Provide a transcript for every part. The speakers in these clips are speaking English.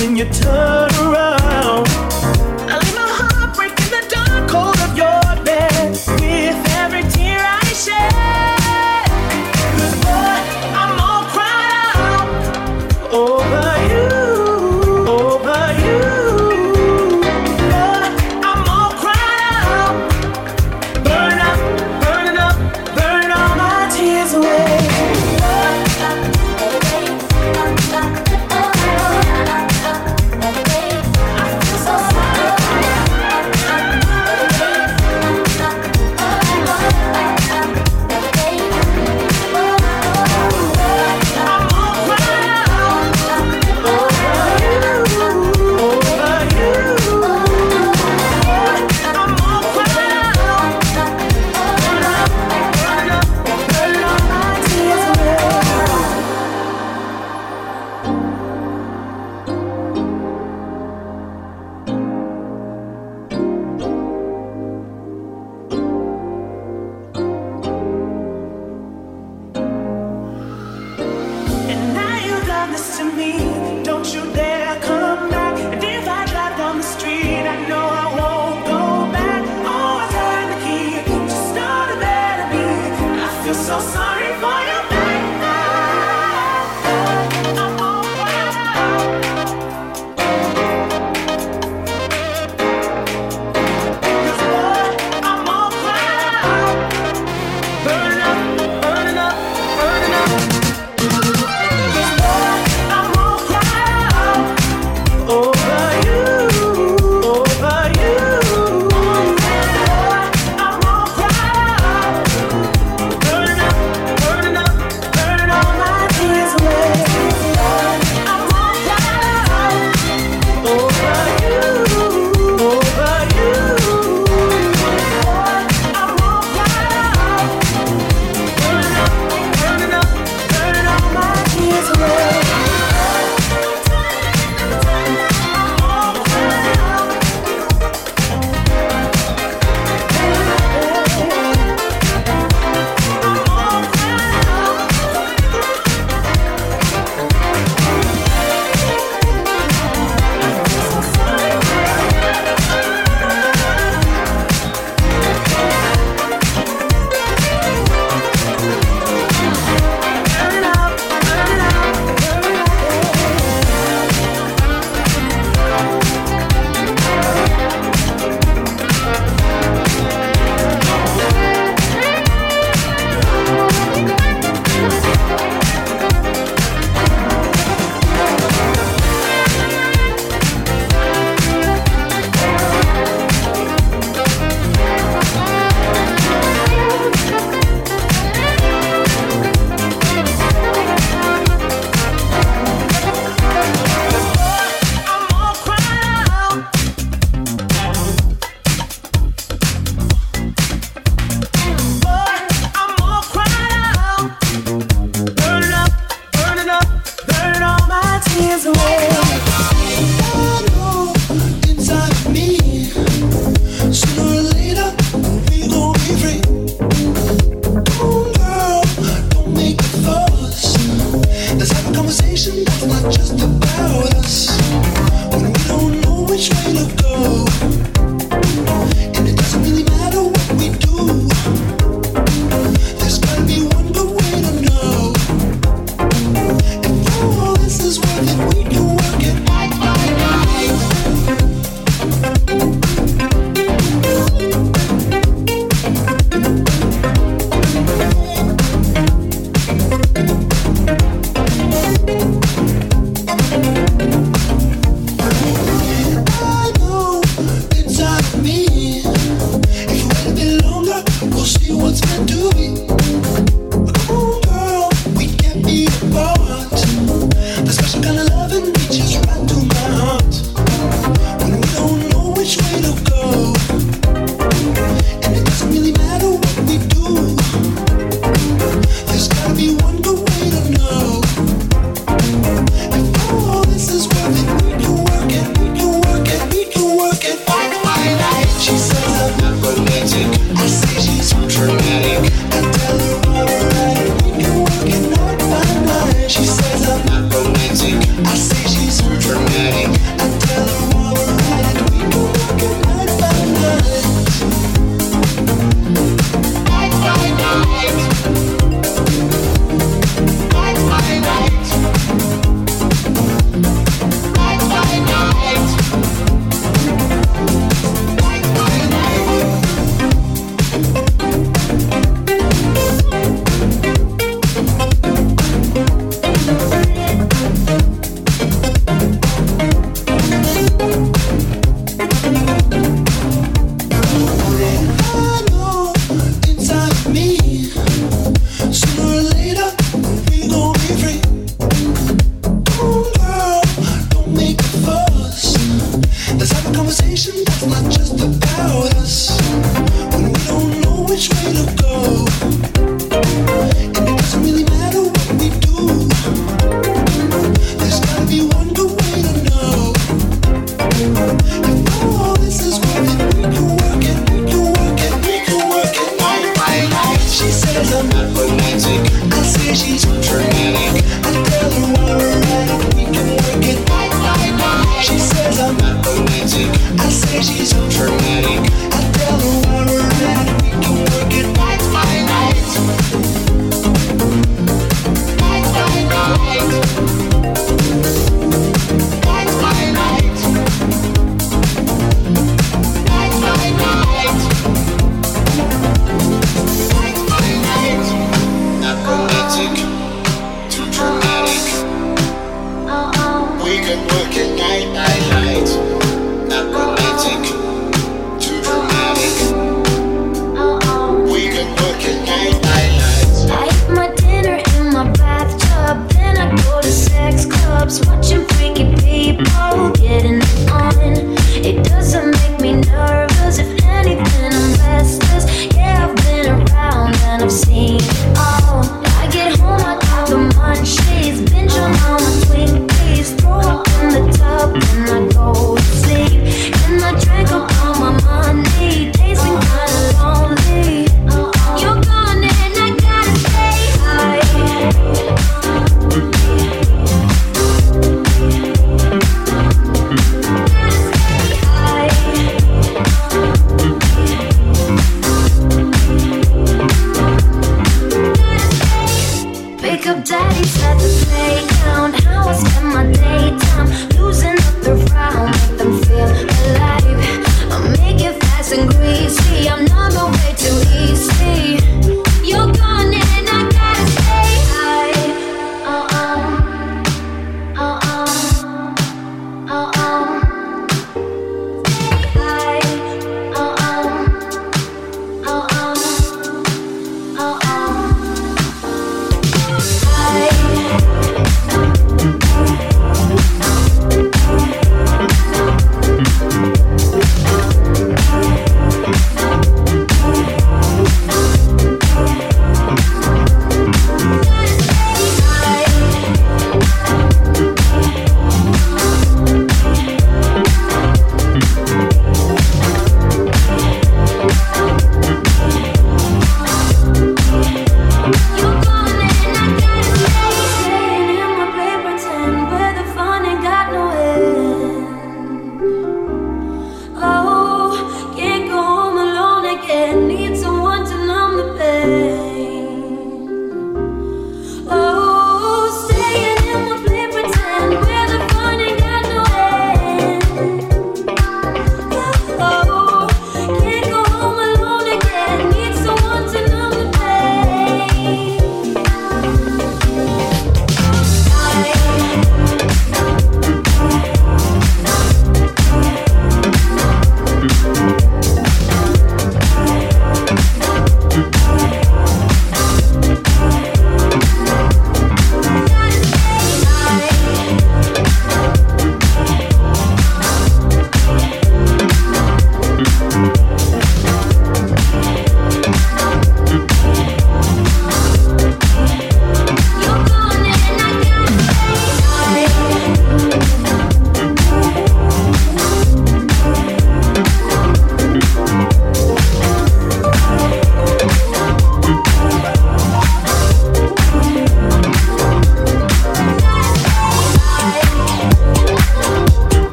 when you turn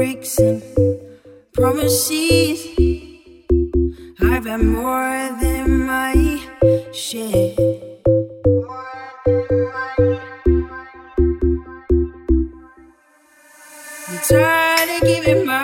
breaks and promises. I've had more than my share. You try to give it my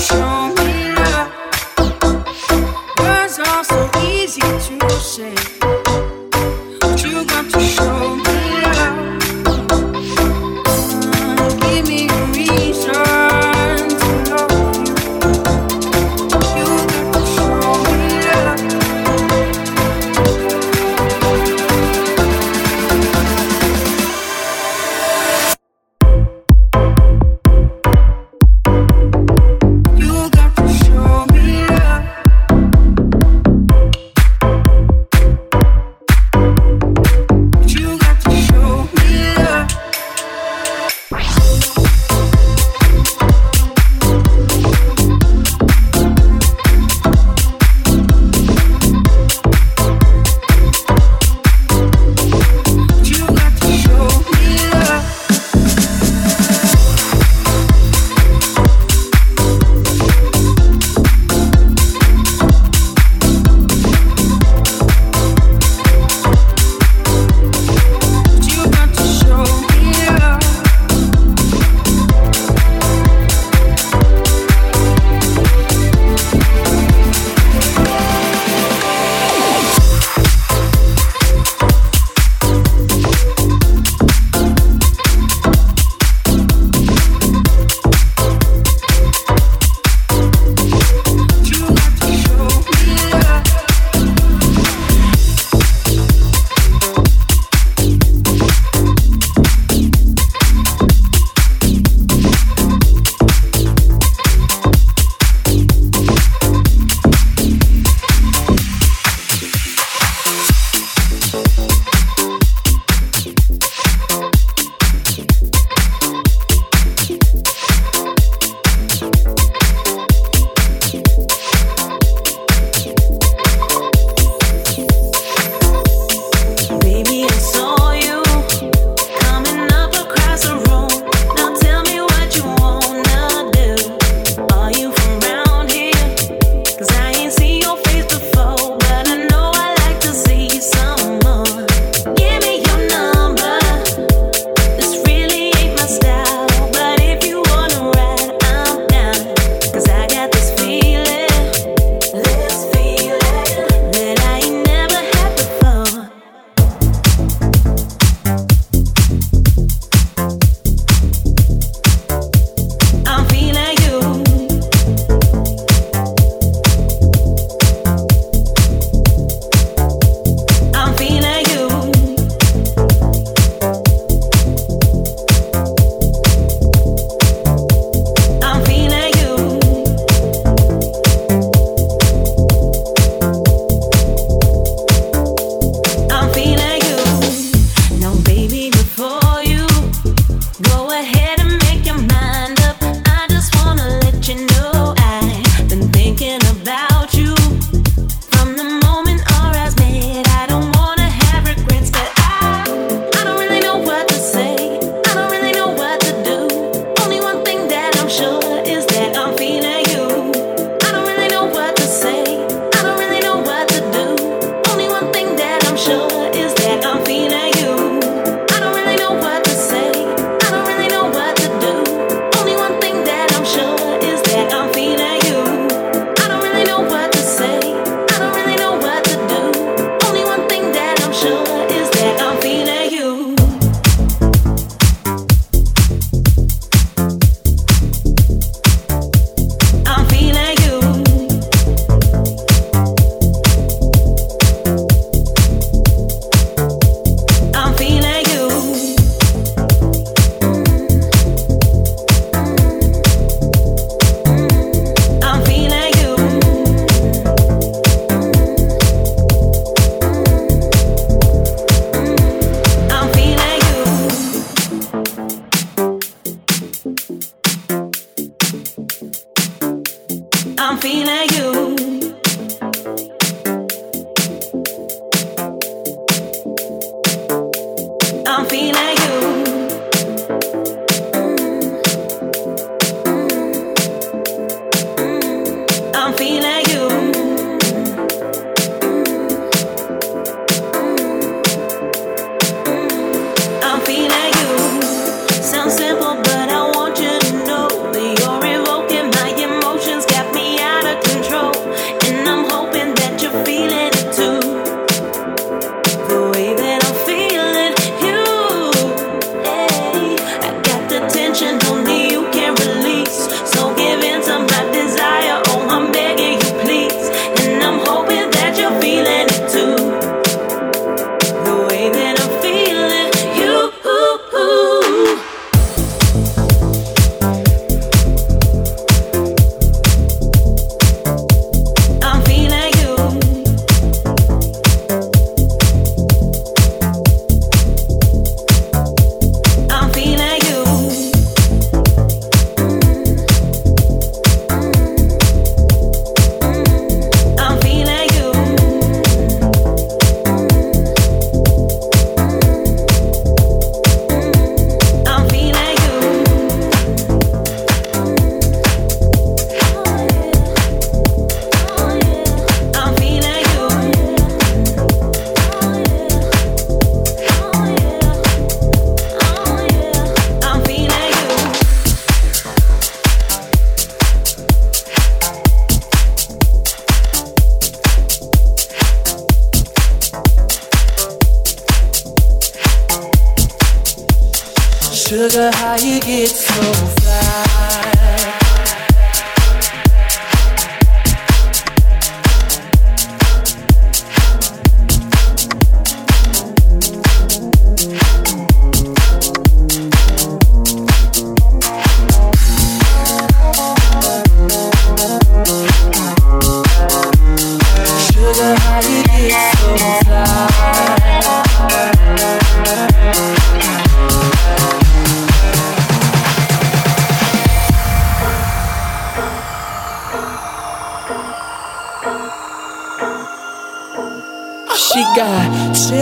show.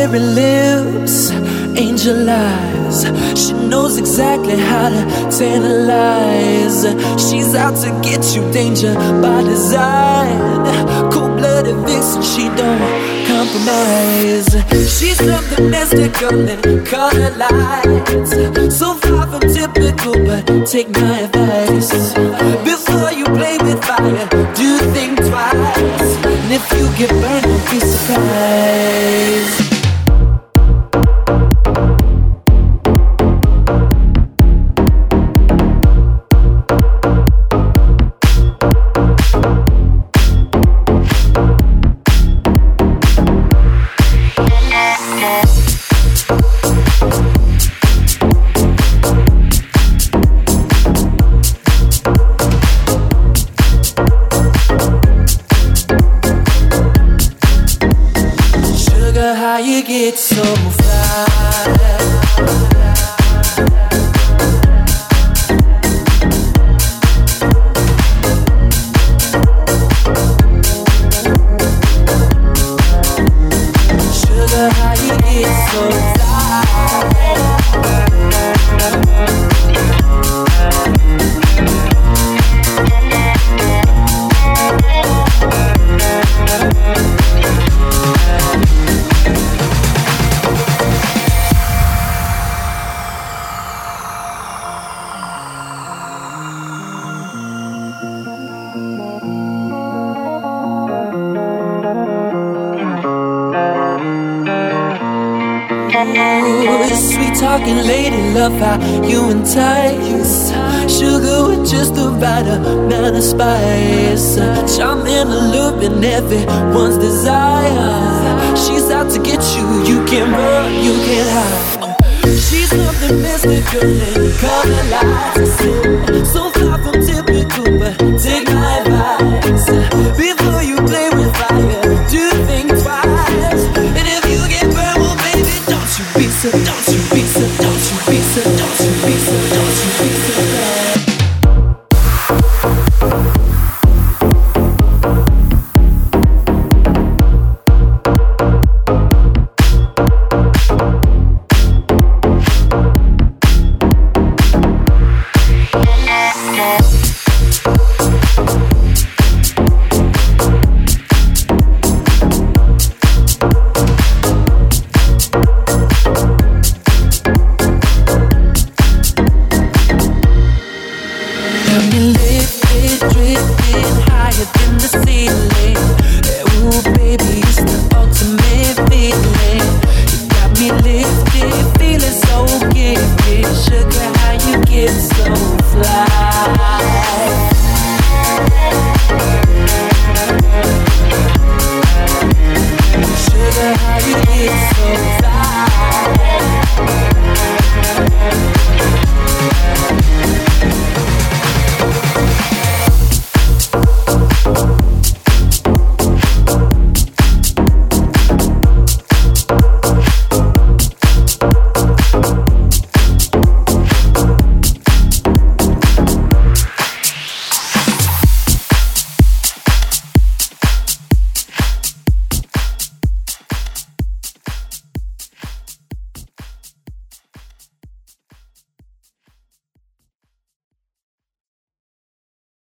cherry lips, angel eyes. She knows exactly how to tantalize. She's out to get you, danger by design. Cold blooded vixen, she don't compromise. She's something mystical in color lights. So far from typical, but take my advice. Before you play with fire, do think twice. And if you get burned, don't be surprised. time.